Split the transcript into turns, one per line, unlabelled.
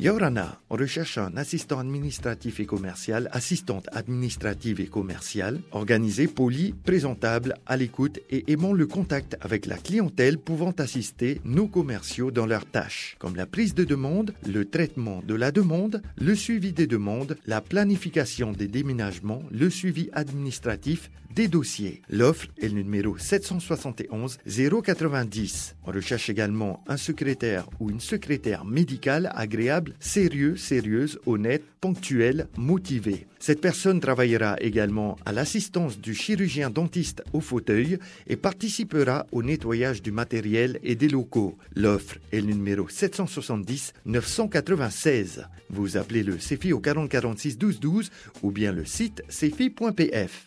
Yorana, recherche un assistant administratif et commercial, assistante administrative et commerciale, organisé, poli, présentable, à l'écoute et aimant le contact avec la clientèle pouvant assister nos commerciaux dans leurs tâches, comme la prise de demande, le traitement de la demande, le suivi des demandes, la planification des déménagements, le suivi administratif des dossiers. L'offre est le numéro 771 090. On recherche également un secrétaire ou une secrétaire médicale agréable sérieux, sérieuse, honnête, ponctuelle, motivée. Cette personne travaillera également à l'assistance du chirurgien dentiste au fauteuil et participera au nettoyage du matériel et des locaux. L'offre est le numéro 770 996. Vous appelez le CEFI au 4046 12 12 ou bien le site cefi.pf.